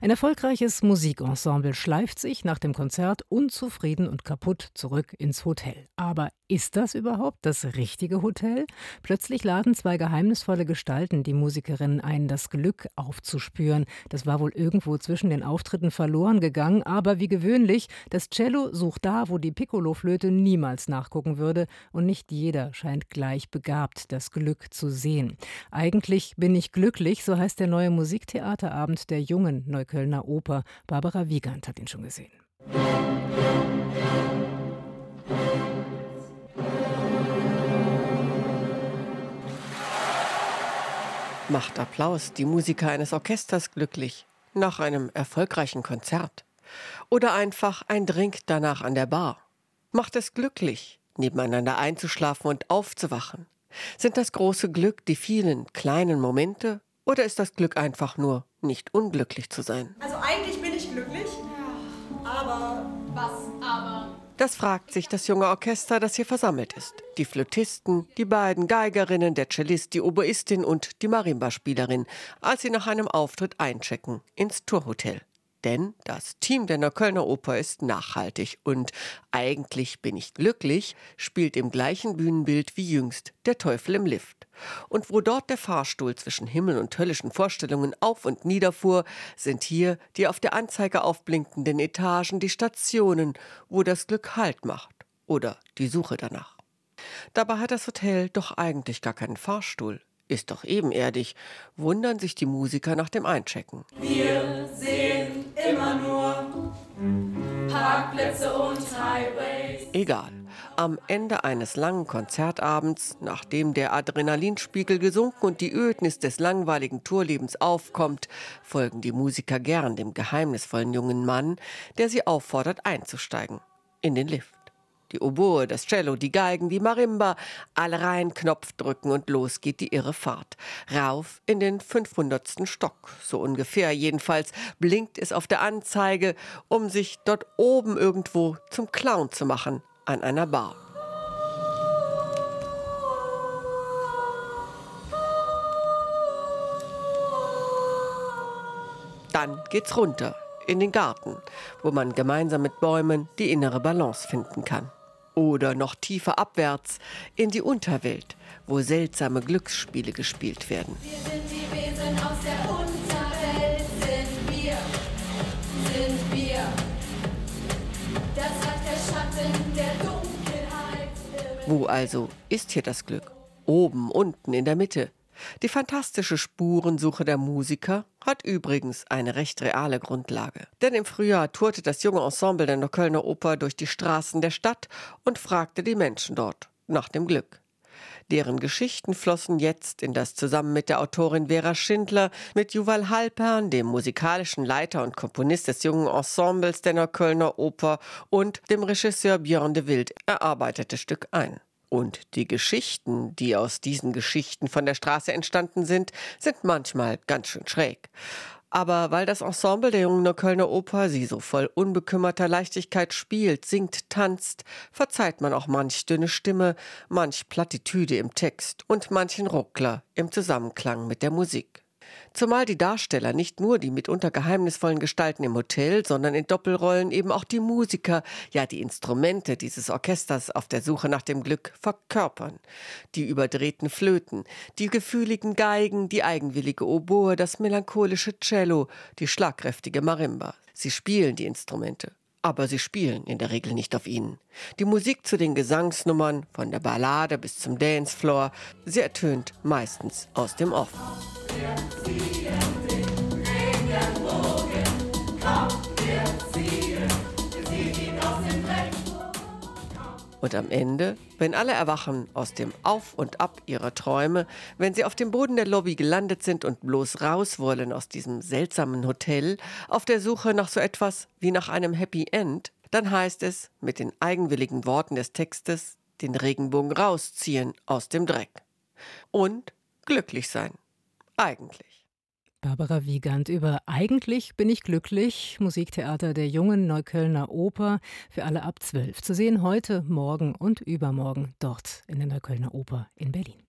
Ein erfolgreiches Musikensemble schleift sich nach dem Konzert unzufrieden und kaputt zurück ins Hotel. Aber ist das überhaupt das richtige Hotel? Plötzlich laden zwei geheimnisvolle Gestalten die Musikerinnen ein, das Glück aufzuspüren. Das war wohl irgendwo zwischen den Auftritten verloren gegangen, aber wie gewöhnlich, das Cello sucht da, wo die Piccoloflöte niemals nachgucken würde, und nicht jeder scheint gleich begabt, das Glück zu sehen. Eigentlich bin ich glücklich, so heißt der neue Musiktheaterabend der jungen Neuköllner Oper. Barbara Wiegand hat ihn schon gesehen. Macht Applaus die Musiker eines Orchesters glücklich nach einem erfolgreichen Konzert? Oder einfach ein Drink danach an der Bar? Macht es glücklich, nebeneinander einzuschlafen und aufzuwachen? Sind das große Glück die vielen kleinen Momente oder ist das Glück einfach nur nicht unglücklich zu sein? Also eigentlich bin ich glücklich, aber was aber? Das fragt sich das junge Orchester, das hier versammelt ist. Die Flötisten, die beiden Geigerinnen, der Cellist, die Oboistin und die Marimba-Spielerin, als sie nach einem Auftritt einchecken ins Tourhotel. Denn das Team der Neuköllner Oper ist nachhaltig und eigentlich bin ich glücklich spielt im gleichen Bühnenbild wie jüngst der Teufel im Lift. Und wo dort der Fahrstuhl zwischen Himmel und höllischen Vorstellungen auf und nieder fuhr, sind hier die auf der Anzeige aufblinkenden Etagen die Stationen, wo das Glück Halt macht oder die Suche danach. Dabei hat das Hotel doch eigentlich gar keinen Fahrstuhl. Ist doch ebenerdig, wundern sich die Musiker nach dem Einchecken. wir sehen Parkplätze und Highways. Egal. Am Ende eines langen Konzertabends, nachdem der Adrenalinspiegel gesunken und die Ödnis des langweiligen Tourlebens aufkommt, folgen die Musiker gern dem geheimnisvollen jungen Mann, der sie auffordert einzusteigen. In den Lift. Die Oboe, das Cello, die Geigen, die Marimba, alle rein Knopf drücken und los geht die irre Fahrt. Rauf in den 500. Stock, so ungefähr jedenfalls, blinkt es auf der Anzeige, um sich dort oben irgendwo zum Clown zu machen, an einer Bar. Dann geht's runter in den Garten, wo man gemeinsam mit Bäumen die innere Balance finden kann. Oder noch tiefer abwärts in die Unterwelt, wo seltsame Glücksspiele gespielt werden. Wir sind die Wesen aus der Unterwelt, sind wir, sind wir. Das sagt der Schatten der Dunkelheit. Wo also ist hier das Glück? Oben, unten, in der Mitte. Die fantastische Spurensuche der Musiker hat übrigens eine recht reale Grundlage. Denn im Frühjahr tourte das junge Ensemble der Neuköllner Oper durch die Straßen der Stadt und fragte die Menschen dort nach dem Glück. Deren Geschichten flossen jetzt in das zusammen mit der Autorin Vera Schindler, mit Juval Halpern, dem musikalischen Leiter und Komponist des jungen Ensembles der Neuköllner Oper und dem Regisseur Björn de Wild erarbeitete Stück ein. Und die Geschichten, die aus diesen Geschichten von der Straße entstanden sind, sind manchmal ganz schön schräg. Aber weil das Ensemble der jungen Neuköllner Oper sie so voll unbekümmerter Leichtigkeit spielt, singt, tanzt, verzeiht man auch manch dünne Stimme, manch Plattitüde im Text und manchen Ruckler im Zusammenklang mit der Musik. Zumal die Darsteller nicht nur die mitunter geheimnisvollen Gestalten im Hotel, sondern in Doppelrollen eben auch die Musiker, ja die Instrumente dieses Orchesters auf der Suche nach dem Glück verkörpern. Die überdrehten Flöten, die gefühligen Geigen, die eigenwillige Oboe, das melancholische Cello, die schlagkräftige Marimba. Sie spielen die Instrumente aber sie spielen in der Regel nicht auf ihnen. Die Musik zu den Gesangsnummern, von der Ballade bis zum Dancefloor, sie ertönt meistens aus dem Off. Und am Ende, wenn alle erwachen aus dem Auf und Ab ihrer Träume, wenn sie auf dem Boden der Lobby gelandet sind und bloß raus wollen aus diesem seltsamen Hotel, auf der Suche nach so etwas wie nach einem Happy End, dann heißt es mit den eigenwilligen Worten des Textes den Regenbogen rausziehen aus dem Dreck. Und glücklich sein. Eigentlich. Barbara Wiegand über Eigentlich bin ich glücklich, Musiktheater der jungen Neuköllner Oper für alle ab 12. Zu sehen heute, morgen und übermorgen dort in der Neuköllner Oper in Berlin.